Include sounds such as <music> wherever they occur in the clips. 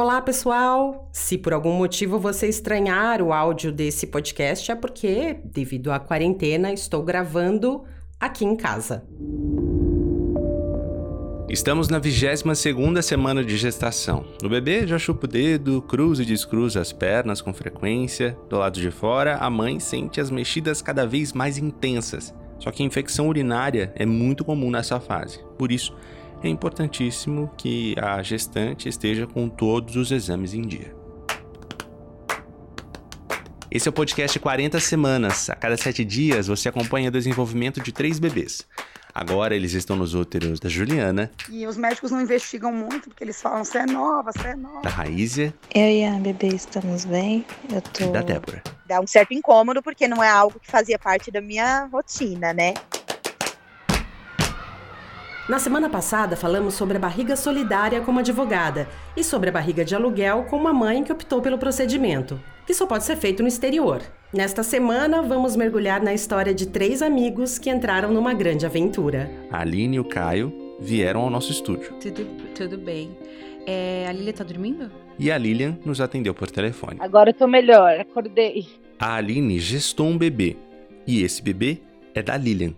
Olá, pessoal! Se por algum motivo você estranhar o áudio desse podcast, é porque, devido à quarentena, estou gravando aqui em casa. Estamos na 22ª semana de gestação. O bebê já chupa o dedo, cruza e descruza as pernas com frequência. Do lado de fora, a mãe sente as mexidas cada vez mais intensas. Só que a infecção urinária é muito comum nessa fase. Por isso, é importantíssimo que a gestante esteja com todos os exames em dia. Esse é o podcast 40 Semanas. A cada sete dias você acompanha o desenvolvimento de três bebês. Agora eles estão nos úteros da Juliana. E os médicos não investigam muito, porque eles falam, você é nova, você é nova. Da Raízia. Eu e a bebê estamos bem. Eu tô... E da Débora. Dá um certo incômodo, porque não é algo que fazia parte da minha rotina, né? Na semana passada, falamos sobre a barriga solidária como advogada e sobre a barriga de aluguel com uma mãe que optou pelo procedimento, que só pode ser feito no exterior. Nesta semana, vamos mergulhar na história de três amigos que entraram numa grande aventura. A Aline e o Caio vieram ao nosso estúdio. Tudo, tudo bem. É, a Lilia tá dormindo? E a Lilian nos atendeu por telefone. Agora eu tô melhor, acordei. A Aline gestou um bebê. E esse bebê é da Lilian.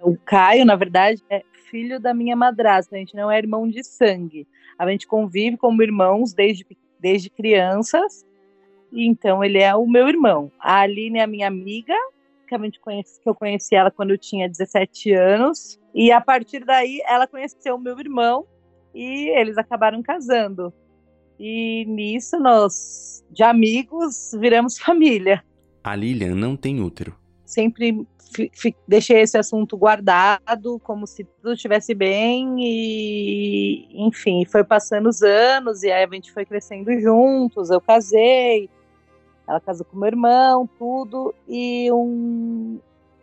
O Caio, na verdade, é filho da minha madrasta, a gente não é irmão de sangue. A gente convive como irmãos desde, desde crianças, então ele é o meu irmão. A Aline é a minha amiga, que, a gente conhece, que eu conheci ela quando eu tinha 17 anos, e a partir daí ela conheceu o meu irmão e eles acabaram casando. E nisso nós, de amigos, viramos <laughs> família. A Lilian não tem útero. Sempre deixei esse assunto guardado, como se tudo estivesse bem, e enfim, foi passando os anos, e aí a gente foi crescendo juntos. Eu casei, ela casou com meu irmão, tudo, e um.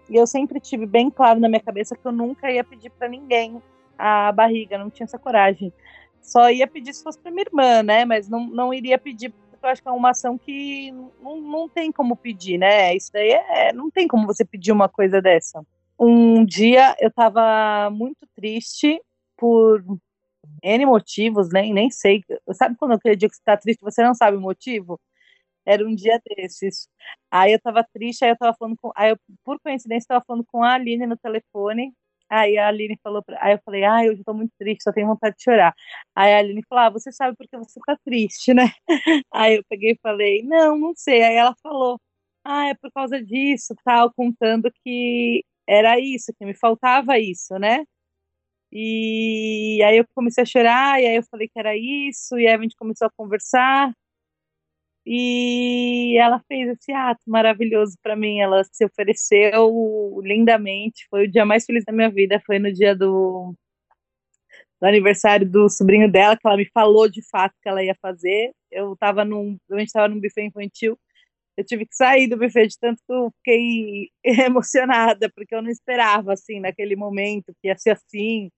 E eu sempre tive bem claro na minha cabeça que eu nunca ia pedir para ninguém a barriga, não tinha essa coragem. Só ia pedir se fosse para minha irmã, né? Mas não, não iria pedir eu acho que é uma ação que não, não tem como pedir, né? Isso daí é, não tem como você pedir uma coisa dessa. Um dia eu tava muito triste por N motivos, nem, nem sei. Sabe quando aquele dia que você tá triste você não sabe o motivo? Era um dia desses. Aí eu tava triste, aí eu tava falando com. Aí eu, por coincidência, tava falando com a Aline no telefone. Aí a Aline falou, pra, aí eu falei, ah, eu estou muito triste, só tenho vontade de chorar. Aí a Aline falou, ah, você sabe porque você está triste, né? <laughs> Aí eu peguei e falei, não, não sei. Aí ela falou, ah, é por causa disso, tal, contando que era isso, que me faltava isso, né? E aí eu comecei a chorar, e aí eu falei que era isso, e aí a gente começou a conversar. E ela fez esse ato maravilhoso para mim. Ela se ofereceu lindamente. Foi o dia mais feliz da minha vida. Foi no dia do, do aniversário do sobrinho dela, que ela me falou de fato que ela ia fazer. Eu tava num, a gente estava num buffet infantil. Eu tive que sair do buffet de tanto que eu fiquei <laughs> emocionada, porque eu não esperava, assim, naquele momento, que ia ser assim.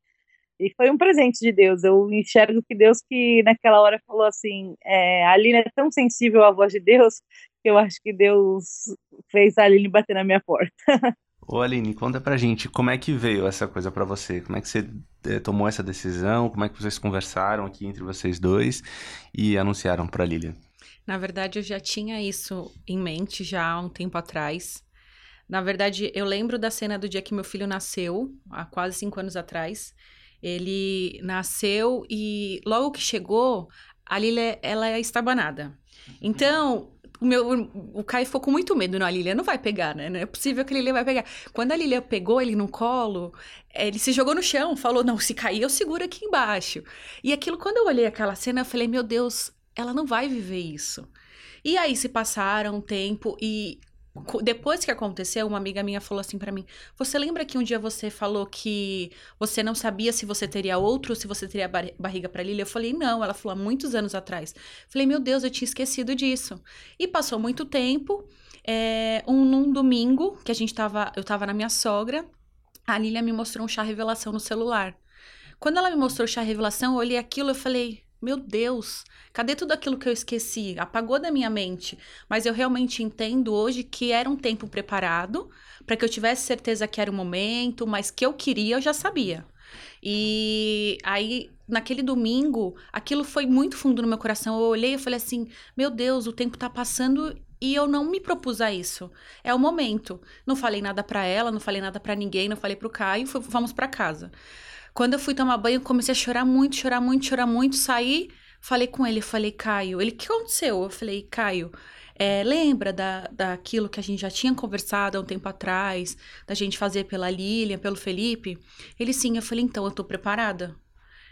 E foi um presente de Deus. Eu enxergo que Deus que naquela hora falou assim, é, a Aline é tão sensível à voz de Deus que eu acho que Deus fez a Aline bater na minha porta. <laughs> Ô Aline, conta pra gente, como é que veio essa coisa para você? Como é que você é, tomou essa decisão? Como é que vocês conversaram aqui entre vocês dois e anunciaram pra Lilian? Na verdade, eu já tinha isso em mente já há um tempo atrás. Na verdade, eu lembro da cena do dia que meu filho nasceu, há quase cinco anos atrás. Ele nasceu e logo que chegou, a Lilia, ela é estabanada. Então, o meu o Caio ficou com muito medo, não, a Lilia não vai pegar, né? Não é possível que a Lilia vai pegar. Quando a Lilia pegou ele no colo, ele se jogou no chão, falou: "Não, se cair eu seguro aqui embaixo". E aquilo quando eu olhei aquela cena, eu falei: "Meu Deus, ela não vai viver isso". E aí se passaram um tempo e depois que aconteceu, uma amiga minha falou assim para mim: Você lembra que um dia você falou que você não sabia se você teria outro ou se você teria bar barriga para Lilia? Eu falei: Não. Ela falou: há muitos anos atrás. Falei: Meu Deus, eu tinha esquecido disso. E passou muito tempo. É, um num domingo que a gente tava, eu tava na minha sogra, a Lilia me mostrou um chá revelação no celular. Quando ela me mostrou o chá revelação, eu olhei aquilo e falei: meu Deus, cadê tudo aquilo que eu esqueci? Apagou da minha mente. Mas eu realmente entendo hoje que era um tempo preparado para que eu tivesse certeza que era o momento, mas que eu queria, eu já sabia. E aí, naquele domingo, aquilo foi muito fundo no meu coração. Eu olhei e falei assim: meu Deus, o tempo tá passando e eu não me propus a isso. É o momento. Não falei nada para ela, não falei nada para ninguém, não falei pro Caio, fui, vamos para casa. Quando eu fui tomar banho, comecei a chorar muito, chorar muito, chorar muito, saí, falei com ele, falei, Caio, ele, o que aconteceu? Eu falei, Caio, é, lembra da, daquilo que a gente já tinha conversado há um tempo atrás, da gente fazer pela Lilian, pelo Felipe? Ele sim, eu falei, então, eu tô preparada.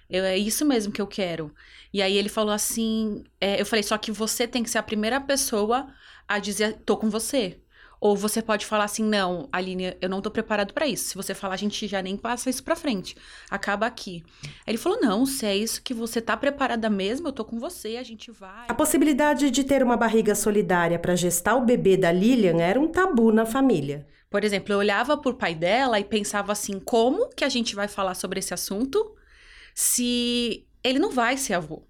Eu, é isso mesmo que eu quero. E aí ele falou assim: é, eu falei, só que você tem que ser a primeira pessoa a dizer, tô com você. Ou você pode falar assim, não, Aline, eu não tô preparado para isso. Se você falar, a gente já nem passa isso pra frente. Acaba aqui. Aí ele falou, não, se é isso que você tá preparada mesmo, eu tô com você, a gente vai. A possibilidade de ter uma barriga solidária para gestar o bebê da Lilian era um tabu na família. Por exemplo, eu olhava pro pai dela e pensava assim, como que a gente vai falar sobre esse assunto se ele não vai ser avô?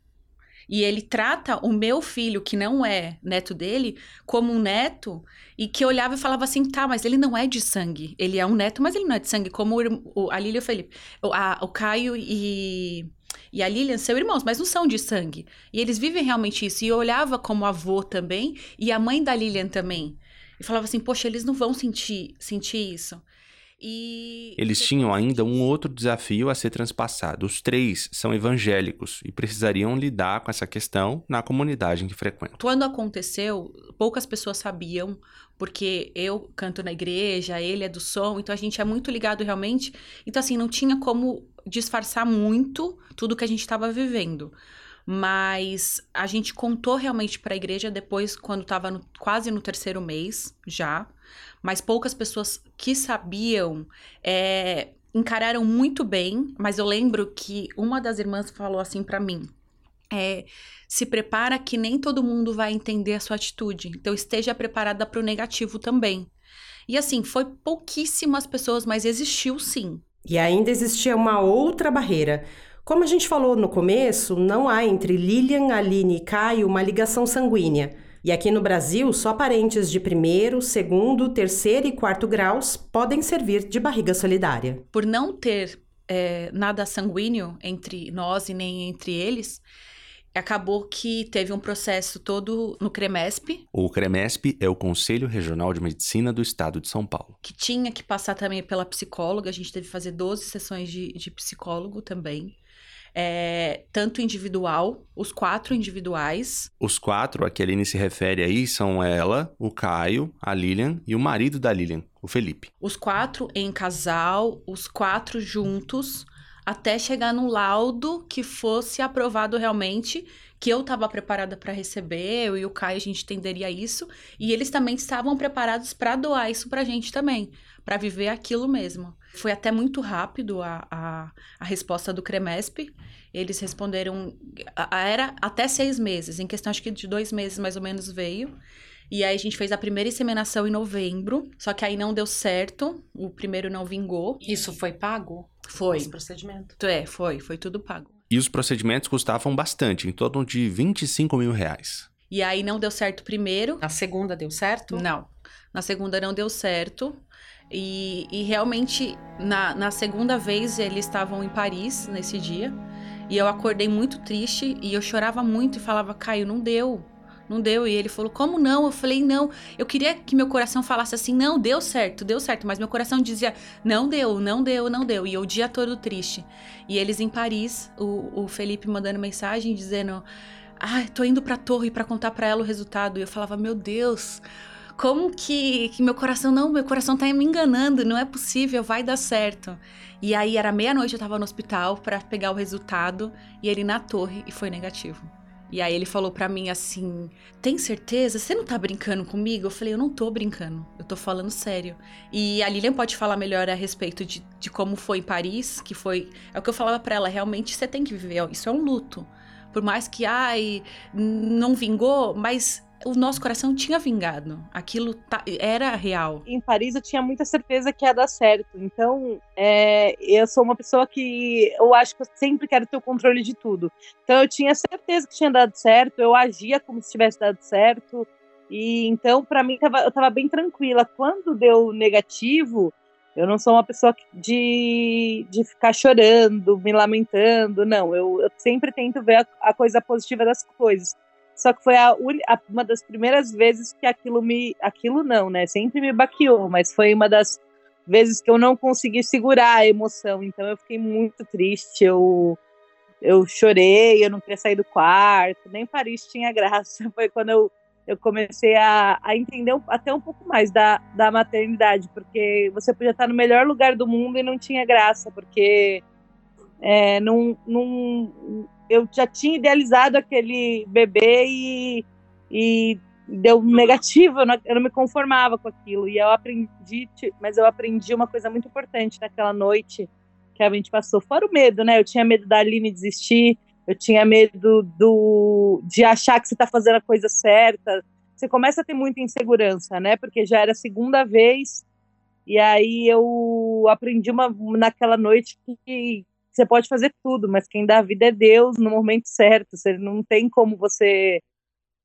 E ele trata o meu filho, que não é neto dele, como um neto, e que olhava e falava assim: tá, mas ele não é de sangue. Ele é um neto, mas ele não é de sangue, como o, a Lília e o Felipe. O, a, o Caio e, e a Lilian são irmãos, mas não são de sangue. E eles vivem realmente isso. E eu olhava como avô também, e a mãe da Lilian também. E falava assim: poxa, eles não vão sentir, sentir isso. E Eles tinham ainda um outro desafio a ser transpassado. Os três são evangélicos e precisariam lidar com essa questão na comunidade em que frequentam. Quando aconteceu, poucas pessoas sabiam, porque eu canto na igreja, ele é do som, então a gente é muito ligado realmente. Então, assim, não tinha como disfarçar muito tudo que a gente estava vivendo. Mas a gente contou realmente para a igreja depois, quando estava quase no terceiro mês já mas poucas pessoas que sabiam é, encararam muito bem. Mas eu lembro que uma das irmãs falou assim para mim: é, se prepara que nem todo mundo vai entender a sua atitude. Então esteja preparada para o negativo também. E assim, foi pouquíssimas pessoas, mas existiu sim. E ainda existia uma outra barreira. Como a gente falou no começo, não há entre Lilian, Aline e Caio uma ligação sanguínea. E aqui no Brasil, só parentes de primeiro, segundo, terceiro e quarto graus podem servir de barriga solidária. Por não ter é, nada sanguíneo entre nós e nem entre eles, acabou que teve um processo todo no CREMESP. O CREMESP é o Conselho Regional de Medicina do Estado de São Paulo. Que tinha que passar também pela psicóloga, a gente teve que fazer 12 sessões de, de psicólogo também é, tanto individual, os quatro individuais. Os quatro a que a Aline se refere aí são ela, o Caio, a Lilian e o marido da Lilian, o Felipe. Os quatro em casal, os quatro juntos, até chegar num laudo que fosse aprovado realmente, que eu estava preparada para receber, eu e o Caio a gente entenderia isso, e eles também estavam preparados para doar isso para a gente também, para viver aquilo mesmo. Foi até muito rápido a, a, a resposta do CREMESP. Eles responderam. A, a, era até seis meses, em questão acho que de dois meses mais ou menos veio. E aí a gente fez a primeira inseminação em novembro, só que aí não deu certo, o primeiro não vingou. Isso foi pago? Foi. Esse procedimento? É, foi, foi tudo pago. E os procedimentos custavam bastante, em torno de 25 mil reais. E aí não deu certo o primeiro. Na segunda deu certo? Não. Na segunda não deu certo. E, e realmente, na, na segunda vez, eles estavam em Paris nesse dia. E eu acordei muito triste e eu chorava muito e falava, Caio, não deu. Não deu. E ele falou, como não? Eu falei, não. Eu queria que meu coração falasse assim, não, deu certo, deu certo. Mas meu coração dizia, não deu, não deu, não deu. E eu o dia todo triste. E eles em Paris, o, o Felipe mandando mensagem dizendo, ah, tô indo pra torre para contar para ela o resultado. E eu falava, meu Deus, como que, que meu coração, não, meu coração tá me enganando, não é possível, vai dar certo. E aí era meia-noite, eu tava no hospital para pegar o resultado e ele na torre e foi negativo. E aí ele falou para mim assim: "Tem certeza? Você não tá brincando comigo?" Eu falei: "Eu não tô brincando. Eu tô falando sério". E a Lilian pode falar melhor a respeito de, de como foi em Paris, que foi é o que eu falava para ela, realmente você tem que viver, isso é um luto. Por mais que ai, não vingou, mas o nosso coração tinha vingado. Aquilo era real. Em Paris eu tinha muita certeza que ia dar certo. Então, é, eu sou uma pessoa que eu acho que eu sempre quero ter o controle de tudo. Então, eu tinha certeza que tinha dado certo, eu agia como se tivesse dado certo. E então, para mim, tava, eu estava bem tranquila. Quando deu negativo, Eu não sou uma pessoa de, de ficar chorando, me lamentando, não. Eu, eu sempre tento ver a, a, coisa positiva das coisas. Só que foi a, a, uma das primeiras vezes que aquilo me. Aquilo não, né? Sempre me baqueou, mas foi uma das vezes que eu não consegui segurar a emoção. Então eu fiquei muito triste. Eu, eu chorei, eu não queria sair do quarto. Nem Paris tinha graça. <laughs> Foi quando eu eu comecei a, a entender até um pouco mais da, da maternidade, porque você podia estar no melhor lugar do mundo e não tinha graça, porque é, num, eu já tinha idealizado aquele bebê e, e deu negativo, eu não, eu não me conformava com aquilo. E eu aprendi, mas eu aprendi uma coisa muito importante naquela noite que a gente passou, fora o medo, né? Eu tinha medo da Aline desistir, eu tinha medo do, de achar que você está fazendo a coisa certa. Você começa a ter muita insegurança, né? Porque já era a segunda vez, e aí eu aprendi uma, naquela noite que você pode fazer tudo, mas quem dá a vida é Deus no momento certo. Você não tem como você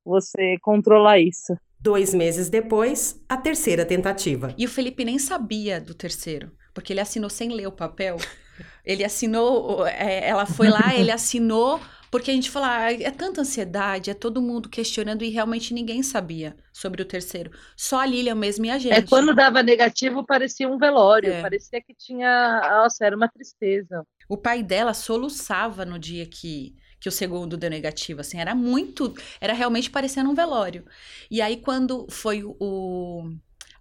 você controlar isso. Dois meses depois, a terceira tentativa. E o Felipe nem sabia do terceiro, porque ele assinou sem ler o papel. <laughs> Ele assinou, é, ela foi lá, ele assinou, porque a gente falou, ah, é tanta ansiedade, é todo mundo questionando e realmente ninguém sabia sobre o terceiro. Só a Lilian mesmo e a é, gente. É quando dava negativo, parecia um velório, é. parecia que tinha, nossa, era uma tristeza. O pai dela soluçava no dia que que o segundo deu negativo, assim, era muito, era realmente parecendo um velório. E aí quando foi o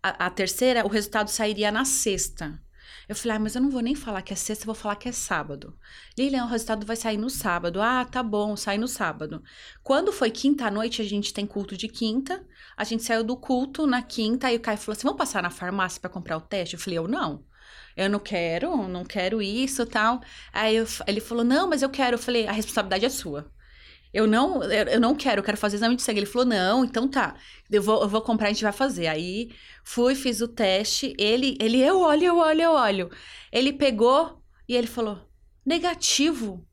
a, a terceira, o resultado sairia na sexta. Eu falei, ah, mas eu não vou nem falar que é sexta, vou falar que é sábado. Lilian, o resultado vai sair no sábado. Ah, tá bom, sai no sábado. Quando foi quinta noite, a gente tem culto de quinta. A gente saiu do culto na quinta, aí o Caio falou assim: vamos passar na farmácia para comprar o teste? Eu falei, eu não. Eu não quero, não quero isso tal. Aí eu, ele falou, não, mas eu quero. Eu falei, a responsabilidade é sua. Eu não, eu não quero, eu quero fazer exame de sangue. Ele falou, não, então tá. Eu vou, eu vou comprar, a gente vai fazer. Aí fui, fiz o teste. Ele, ele, eu olho, eu olho, eu olho. Ele pegou e ele falou, negativo.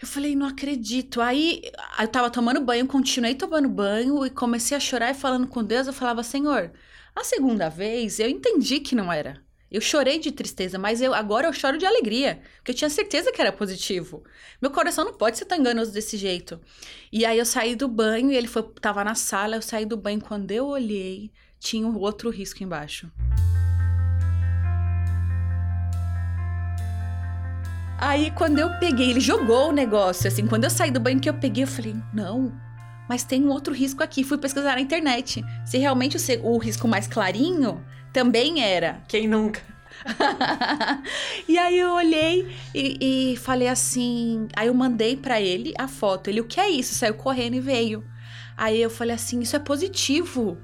Eu falei, não acredito. Aí eu tava tomando banho, continuei tomando banho e comecei a chorar e falando com Deus. Eu falava, Senhor, a segunda vez eu entendi que não era. Eu chorei de tristeza, mas eu agora eu choro de alegria, porque eu tinha certeza que era positivo. Meu coração não pode ser tão enganoso desse jeito. E aí eu saí do banho e ele foi, tava na sala, eu saí do banho quando eu olhei, tinha um outro risco embaixo. Aí quando eu peguei, ele jogou o negócio, assim, quando eu saí do banho que eu peguei, eu falei: "Não, mas tem um outro risco aqui". Fui pesquisar na internet. Se realmente o, o risco mais clarinho também era. Quem nunca? <laughs> e aí eu olhei e, e, falei assim. Aí eu mandei para ele a foto. Ele, o que é isso? Saiu correndo e veio. Aí eu falei assim: isso é positivo.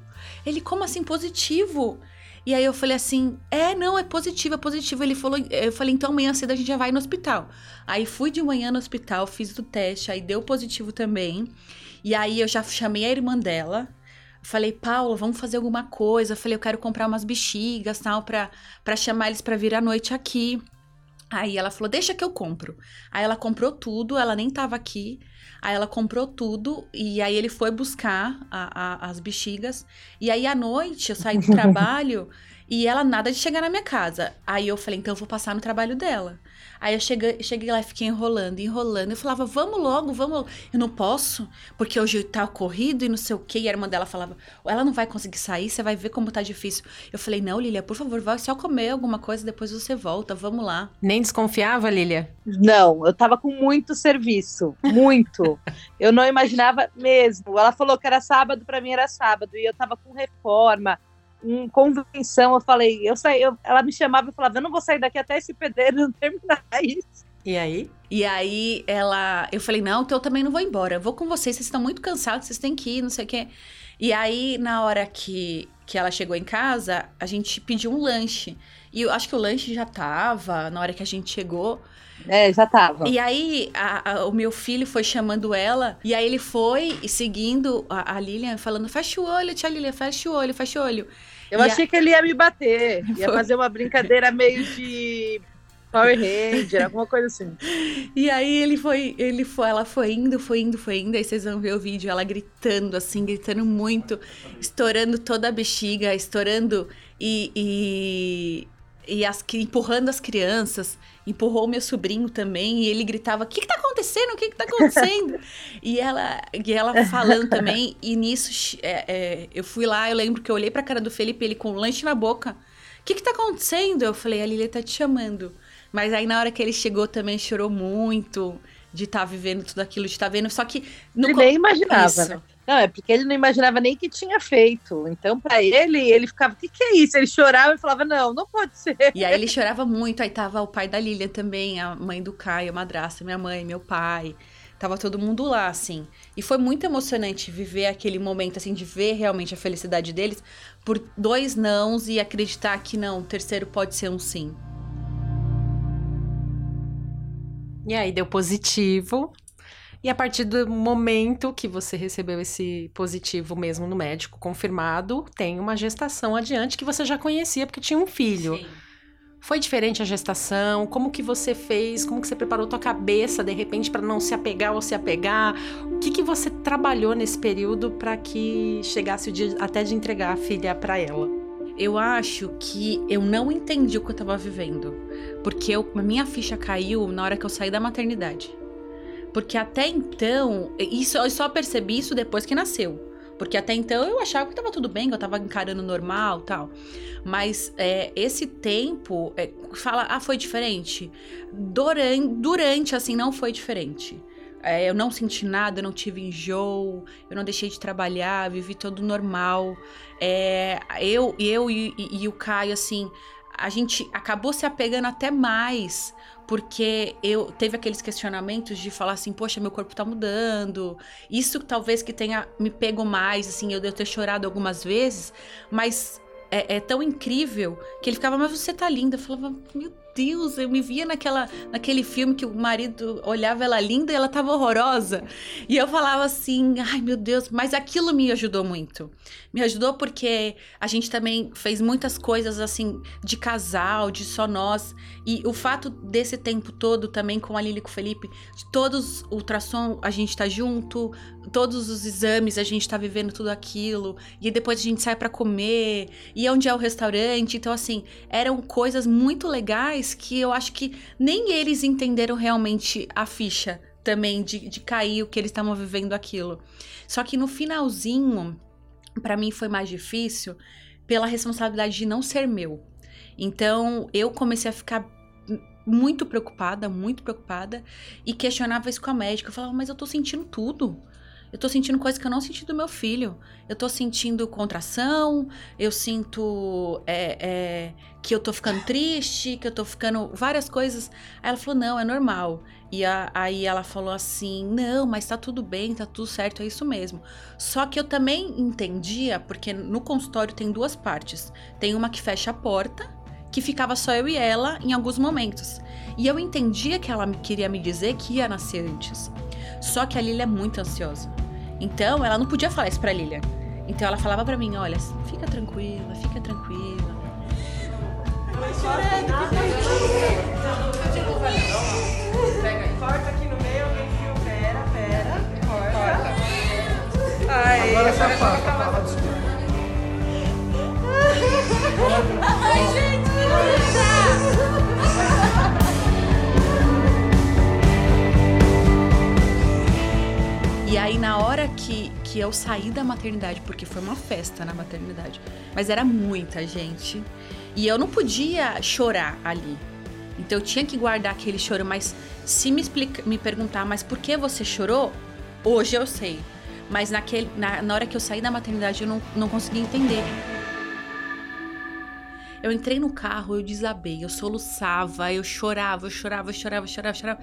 Ele, como assim positivo? E aí eu falei assim: é, não, é positivo, é positivo. Ele falou: eu falei, então amanhã cedo a gente já vai no hospital. Aí fui de manhã no hospital, fiz o teste, aí deu positivo também. E aí eu já chamei a irmã dela Falei, Paula, vamos fazer alguma coisa. Falei, eu quero comprar umas bexigas, tal, pra, pra chamar eles pra vir à noite aqui. Aí ela falou, deixa que eu compro. Aí ela comprou tudo, ela nem tava aqui. Aí ela comprou tudo e aí ele foi buscar a, a, as bexigas. E aí à noite eu saí do <laughs> trabalho e ela nada de chegar na minha casa. Aí eu falei, então eu vou passar no trabalho dela. Aí eu cheguei, cheguei lá e fiquei enrolando, enrolando. Eu falava, vamos logo, vamos logo. Eu não posso, porque hoje tá corrido e não sei o quê. E a irmã dela falava, ela não vai conseguir sair, você vai ver como tá difícil. Eu falei, não, Lilia, por favor, vai só comer alguma coisa, depois você volta, vamos lá. Nem desconfiava, Lilia? Não, eu tava com muito serviço, muito. eu não imaginava mesmo. Ela falou que era sábado, para mim era sábado. E eu tava com reforma em convenção, eu falei, eu saí, eu, ela me chamava e falava, eu não vou sair daqui até esse pedreiro não <laughs> terminar isso. E aí? E aí ela, eu falei, não, então eu também não vou embora, eu vou com vocês, vocês estão muito cansados, vocês têm que ir, não sei o quê. E aí, na hora que, que ela chegou em casa, a gente pediu um lanche. E eu acho que o lanche já tava, na hora que a gente chegou. É, já tava. E aí, a, a, o meu filho foi chamando ela, e aí ele foi seguindo a, a Lilian, falando: fecha o olho, tia Lilian, fecha o olho, fecha o olho. Eu achei que ele ia me bater, <laughs> ia Foi. fazer uma brincadeira meio de Power Ranger, alguma coisa assim. <laughs> E aí ele foi, ele foi, ela foi indo, foi indo, foi indo. Aí vocês vão ver o vídeo, ela gritando, assim, gritando muito, estourando toda a bexiga, estourando e, e e as, empurrando as crianças, empurrou meu sobrinho também, e ele gritava: O que, que tá acontecendo? O que, que tá acontecendo? <laughs> e, ela, e ela falando também, e nisso é, é, eu fui lá, eu lembro que eu olhei pra cara do Felipe, ele com um lanche na boca. O que, que tá acontecendo? Eu falei: A Lilia tá te chamando. Mas aí na hora que ele chegou também chorou muito de estar tá vivendo tudo aquilo, de estar tá vendo. Só que. No ele nem imaginava, isso. né? Não, é porque ele não imaginava nem que tinha feito. Então, para ele, ele ficava, o que, que é isso? Ele chorava e falava, não, não pode ser. E aí ele chorava muito. Aí tava o pai da Lilian também, a mãe do Caio, a madrasta, minha mãe, meu pai. Tava todo mundo lá, assim. E foi muito emocionante viver aquele momento, assim, de ver realmente a felicidade deles por dois nãos e acreditar que não, o terceiro pode ser um sim. E aí deu positivo. E a partir do momento que você recebeu esse positivo mesmo no médico confirmado, tem uma gestação adiante que você já conhecia porque tinha um filho. Sim. Foi diferente a gestação? Como que você fez? Como que você preparou tua cabeça de repente para não se apegar ou se apegar? O que que você trabalhou nesse período para que chegasse o dia até de entregar a filha para ela? Eu acho que eu não entendi o que eu estava vivendo, porque eu, a minha ficha caiu na hora que eu saí da maternidade. Porque até então, isso, eu só percebi isso depois que nasceu. Porque até então eu achava que tava tudo bem, que eu tava encarando normal tal. Mas é, esse tempo, é, fala, ah, foi diferente? Durante, durante, assim, não foi diferente. É, eu não senti nada, eu não tive enjoo, eu não deixei de trabalhar, vivi todo normal. É, eu, eu e, e, e o Caio, assim, a gente acabou se apegando até mais porque eu teve aqueles questionamentos de falar assim, poxa, meu corpo tá mudando. Isso talvez que tenha me pego mais, assim, eu devo ter chorado algumas vezes, mas é, é, tão incrível que ele ficava, mas você tá linda. Eu falava, meu Deus, eu me via naquela, naquele filme que o marido olhava ela linda e ela tava horrorosa. E eu falava assim, ai meu Deus, mas aquilo me ajudou muito. Me ajudou porque a gente também fez muitas coisas assim, de casal, de só nós. E o fato desse tempo todo também com a Lili e com o Felipe, de todos ultrassom a gente tá junto, todos os exames a gente tá vivendo tudo aquilo. E depois a gente sai para comer, e onde é o restaurante. Então, assim, eram coisas muito legais que eu acho que nem eles entenderam realmente a ficha também de, de cair o que eles estavam vivendo aquilo. Só que no finalzinho, para mim foi mais difícil pela responsabilidade de não ser meu. Então eu comecei a ficar muito preocupada, muito preocupada e questionava isso com a médica. Eu falava, mas eu tô sentindo tudo. Eu tô sentindo coisas que eu não senti do meu filho. Eu tô sentindo contração, eu sinto é, é, que eu tô ficando triste, que eu tô ficando. várias coisas. Aí ela falou: não, é normal. E a, aí ela falou assim: não, mas tá tudo bem, tá tudo certo, é isso mesmo. Só que eu também entendia, porque no consultório tem duas partes: tem uma que fecha a porta que ficava só eu e ela em alguns momentos. E eu entendia que ela queria me dizer que ia nascer antes. Só que a Lilia é muito ansiosa. Então, ela não podia falar isso pra Lilian. Então, ela falava pra mim: olha, fica tranquila, fica tranquila. Corta aqui no meio, alguém viu? Pera, pera. Corta. Ai, Agora só fala. <laughs> Ai, gente, que, eu saí da maternidade, porque foi uma festa na maternidade, mas era muita gente, e eu não podia chorar ali. Então eu tinha que guardar aquele choro, mas se me, explica, me perguntar, mas por que você chorou? Hoje eu sei. Mas naquele, na, na hora que eu saí da maternidade eu não, não consegui entender. Eu entrei no carro, eu desabei, eu soluçava, eu chorava, eu chorava, eu chorava, eu chorava, eu chorava.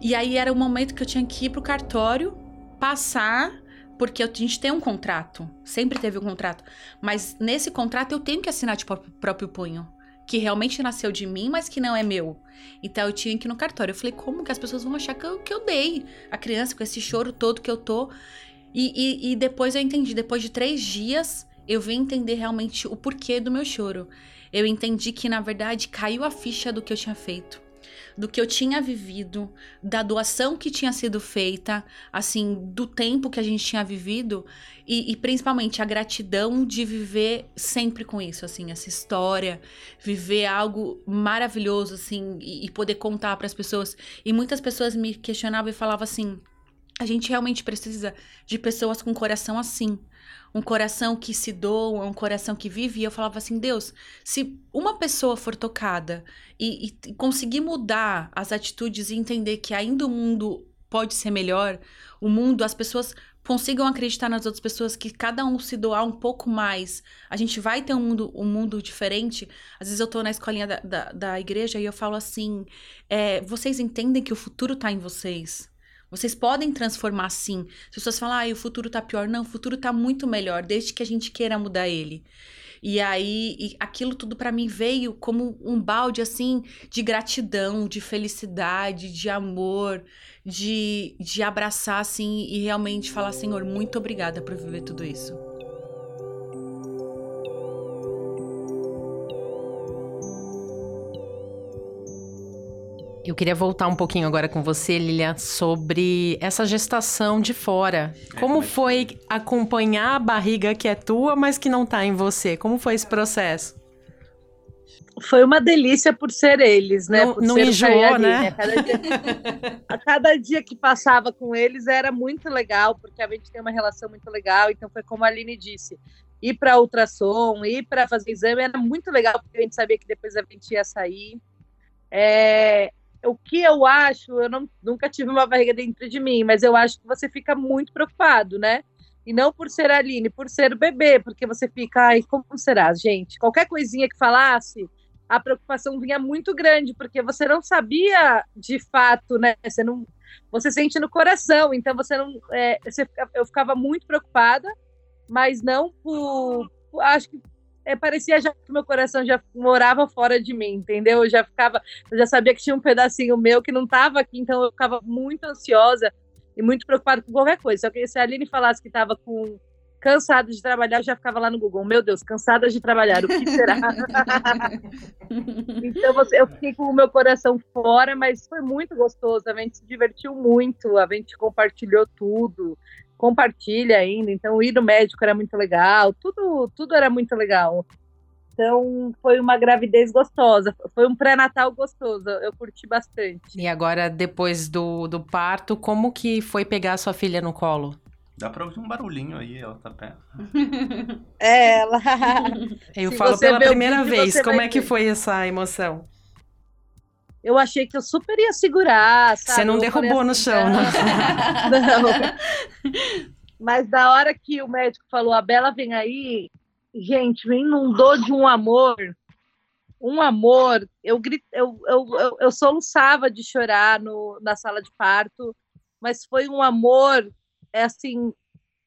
E aí era o momento que eu tinha que ir pro cartório passar, porque a gente tem um contrato, sempre teve um contrato, mas nesse contrato eu tenho que assinar de próprio punho. Que realmente nasceu de mim, mas que não é meu. Então eu tinha que ir no cartório. Eu falei, como que as pessoas vão achar que eu, que eu dei a criança com esse choro todo que eu tô? E, e, e depois eu entendi. Depois de três dias, eu vim entender realmente o porquê do meu choro. Eu entendi que, na verdade, caiu a ficha do que eu tinha feito. Do que eu tinha vivido, da doação que tinha sido feita, assim, do tempo que a gente tinha vivido e, e principalmente a gratidão de viver sempre com isso, assim, essa história, viver algo maravilhoso, assim, e, e poder contar para as pessoas. E muitas pessoas me questionavam e falavam assim: a gente realmente precisa de pessoas com coração assim um coração que se doa, um coração que vive. E eu falava assim: Deus, se uma pessoa for tocada e, e conseguir mudar as atitudes e entender que ainda o mundo pode ser melhor, o mundo, as pessoas consigam acreditar nas outras pessoas, que cada um se doar um pouco mais, a gente vai ter um mundo, um mundo diferente. Às vezes eu tô na escolinha da, da, da igreja e eu falo assim: é, vocês entendem que o futuro tá em vocês. Vocês podem transformar sim. As pessoas falam, ah, o futuro tá pior. Não, o futuro tá muito melhor, desde que a gente queira mudar ele. E aí, e aquilo tudo para mim veio como um balde assim de gratidão, de felicidade, de amor, de, de abraçar assim e realmente falar, Senhor, muito obrigada por viver tudo isso. Eu queria voltar um pouquinho agora com você, Lilia, sobre essa gestação de fora. É, Como foi acompanhar a barriga que é tua, mas que não tá em você? Como foi esse processo? Foi uma delícia por ser eles, né? Não, por não enjoou, né? A cada, dia, a cada dia que passava com eles era muito legal, porque a gente tem uma relação muito legal. Então foi como a Aline disse, ir para ultrassom, ir para fazer exame era muito legal, porque a gente sabia que depois a gente ia sair. É, o que eu acho, eu não, nunca tive uma barriga dentro de mim, mas eu acho que você fica muito preocupado, né? E não por ser a Aline, por ser o bebê, porque você fica, ai, como será, gente? Qualquer coisinha que falasse, a preocupação vinha muito grande, porque você não sabia de fato, né? Você não, você sente no coração, então você não, é, você, eu ficava muito preocupada, mas não por, acho que é, parecia já que meu coração já morava fora de mim, entendeu? Eu já ficava, eu já sabia que tinha um pedacinho meu que não estava aqui, então eu ficava muito ansiosa e muito preocupada com qualquer coisa. Só que se a Aline falasse que estava com cansada de trabalhar, eu já ficava lá no Google. Meu Deus, cansada de trabalhar, o que será? <laughs> então eu fiquei com o meu coração fora, mas foi muito gostoso. A gente se divertiu muito, a gente compartilhou tudo compartilha ainda, então ir no médico era muito legal, tudo, tudo era muito legal. Então foi uma gravidez gostosa, foi um pré-natal gostoso, eu curti bastante. E agora, depois do, do parto, como que foi pegar sua filha no colo? Dá pra ouvir um barulhinho aí, ela tá perto. É, ela. <laughs> Eu Se falo pela primeira vídeo, vez, como é que foi essa emoção? Eu achei que eu super ia segurar. Sabe? Você não eu derrubou assim, no chão, não. não. <laughs> Mas da hora que o médico falou, a Bela vem aí, gente, me inundou de um amor. Um amor. Eu, grit... eu, eu, eu, eu soluçava de chorar no, na sala de parto, mas foi um amor, é assim,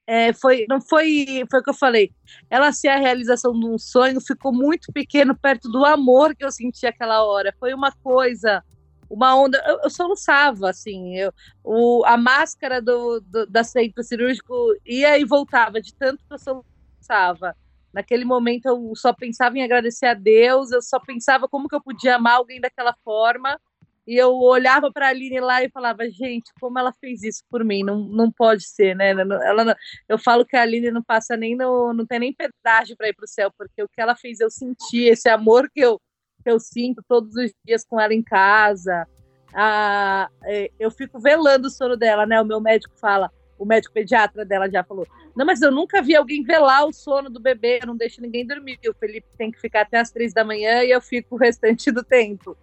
é, foi, não foi, foi o que eu falei. Ela ser a realização de um sonho ficou muito pequeno perto do amor que eu senti aquela hora. Foi uma coisa, uma onda. Eu, eu soluçava, assim. Eu, o, a máscara do, do, da centro cirúrgico ia e voltava, de tanto que eu soluçava. Naquele momento eu só pensava em agradecer a Deus, eu só pensava como que eu podia amar alguém daquela forma. E eu olhava para a Aline lá e falava, gente, como ela fez isso por mim? Não, não pode ser, né? Ela, não, eu falo que a Aline não passa nem no, não tem nem pedágio para ir para o céu, porque o que ela fez eu senti, esse amor que eu, que eu sinto todos os dias com ela em casa. A, é, eu fico velando o sono dela, né? O meu médico fala, o médico pediatra dela já falou: Não, mas eu nunca vi alguém velar o sono do bebê, eu não deixo ninguém dormir. O Felipe tem que ficar até as três da manhã e eu fico o restante do tempo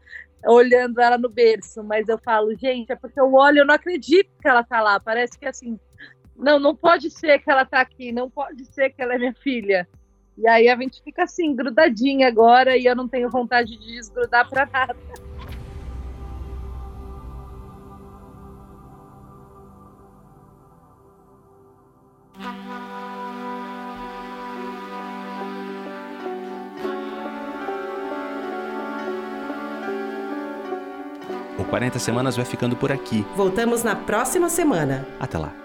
olhando ela no berço, mas eu falo, gente, é porque eu olho, eu não acredito que ela tá lá. Parece que assim, não, não pode ser que ela tá aqui, não pode ser que ela é minha filha. E aí a gente fica assim, grudadinha agora, e eu não tenho vontade de desgrudar pra nada. 40 Semanas vai ficando por aqui. Voltamos na próxima semana. Até lá.